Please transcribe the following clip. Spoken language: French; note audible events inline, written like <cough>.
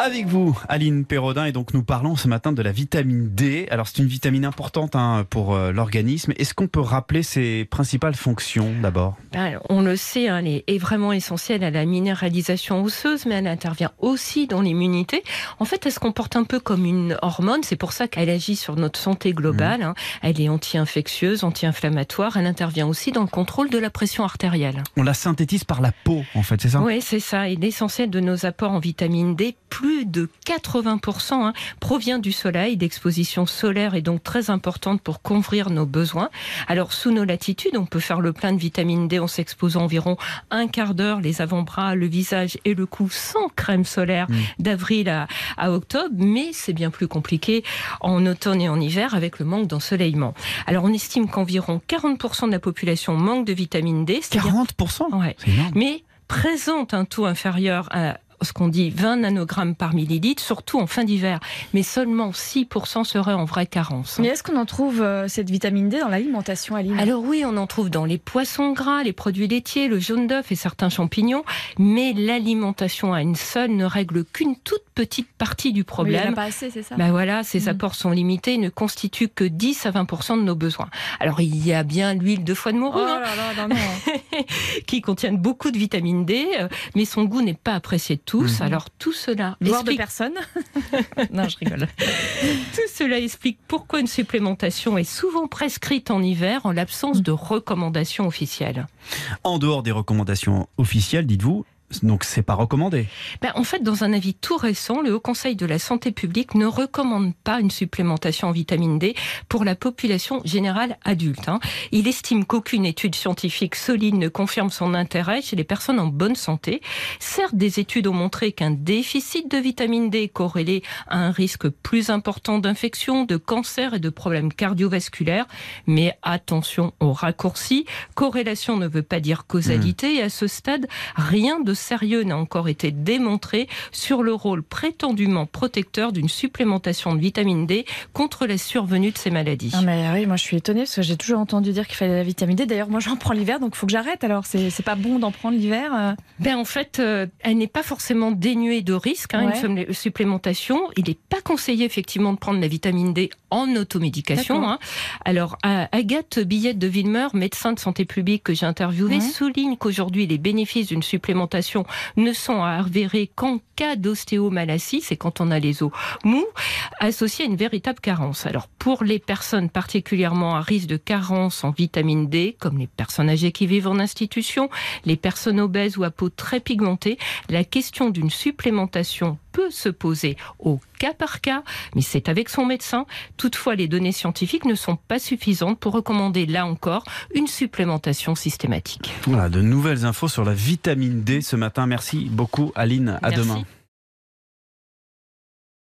Avec vous, Aline Perrodin, et donc nous parlons ce matin de la vitamine D. Alors c'est une vitamine importante hein, pour euh, l'organisme. Est-ce qu'on peut rappeler ses principales fonctions d'abord? Ben, On le sait, hein, elle est vraiment essentielle à la minéralisation osseuse, mais elle intervient aussi dans l'immunité. En fait, elle se comporte un peu comme une hormone, c'est pour ça qu'elle agit sur notre santé globale. hein. Elle est anti-infectieuse, anti-inflammatoire, elle intervient aussi dans le contrôle de la pression artérielle. On la synthétise par la peau, en fait, c'est ça? Oui, c'est ça. Et l'essentiel de nos apports en vitamine D, plus de 80% hein, provient du soleil. L'exposition solaire est donc très importante pour couvrir nos besoins. Alors, sous nos latitudes, on peut faire le plein de vitamine D en s'exposant environ un quart d'heure les avant-bras, le visage et le cou sans crème solaire d'avril à, à octobre. Mais c'est bien plus compliqué en automne et en hiver avec le manque d'ensoleillement. Alors, on estime qu'environ 40% de la population manque de vitamine D. c'est-à-dire 40% Ouais. C'est énorme. mais présente un taux inférieur à ce qu'on dit 20 nanogrammes par millilitre, surtout en fin d'hiver. Mais seulement 6% seraient en vraie carence. Mais est-ce qu'on en trouve euh, cette vitamine D dans l'alimentation, Aline? Alors oui, on en trouve dans les poissons gras, les produits laitiers, le jaune d'œuf et certains champignons, mais l'alimentation à une seule ne règle qu'une toute petite partie du Oui, Il n'y en a problème. pas assez, c'est ça Ben voilà, ces Mm. apports sont limités et ne constituent que 10 à 20% de nos besoins. Alors il y a bien l'huile de foie de Oh morue, hein, là là, non, non. <laughs> qui contiennent beaucoup de vitamine D, euh, mais son goût n'est pas apprécié de tous. Mhm. Alors tout cela Voire de personne. <laughs> non, je rigole. <laughs> tout cela explique pourquoi une supplémentation est souvent prescrite en hiver en l'absence de recommandations officielles. En dehors des recommandations officielles, dites-vous, donc c'est pas recommandé. Ben, en fait, dans un avis tout récent, le Haut Conseil de la Santé publique ne recommande pas une supplémentation en vitamine D pour la population générale adulte. hein. Il estime qu'aucune étude scientifique solide ne confirme son intérêt chez les personnes en bonne santé. Certes, des études ont montré qu'un déficit de vitamine D est corrélé à un risque plus important d'infection, de cancer et de problèmes cardiovasculaires. Mais attention aux raccourcis. Corrélation ne veut pas dire causalité. Et à ce stade, rien de sérieux n'a encore été démontré sur le rôle prétendument protecteur d'une supplémentation de vitamine D contre la survenue de ces maladies. Non, mais oui, moi je suis étonnée parce que j'ai toujours entendu dire qu'il fallait la vitamine D. D'ailleurs, moi j'en prends l'hiver, donc il faut que j'arrête. Alors, c'est pas bon d'en prendre l'hiver. euh. Ben en fait, euh, elle n'est pas forcément dénuée de risques, hein, Ouais. une supplémentation. Il n'est pas conseillé effectivement de prendre la vitamine D en automédication. Hein. Alors, à- Agathe Billette de Villemeur, médecin de santé publique que j'ai interviewé, souligne qu'aujourd'hui, les bénéfices d'une supplémentation ne sont à avérer qu'en cas d'ostéomalacie, c'est quand on a les os mous, associés à une véritable carence. Alors, pour les personnes particulièrement à risque de carence en vitamine D, comme les personnes âgées qui vivent en institution, les personnes obèses ou à peau très pigmentée, la question d'une supplémentation peut se poser au cas par cas, mais c'est avec son médecin. Toutefois, les données scientifiques ne sont pas suffisantes pour recommander, là encore, une supplémentation systématique. Voilà, de nouvelles infos sur la vitamine D ce matin. Merci beaucoup, Aline. À Merci. demain.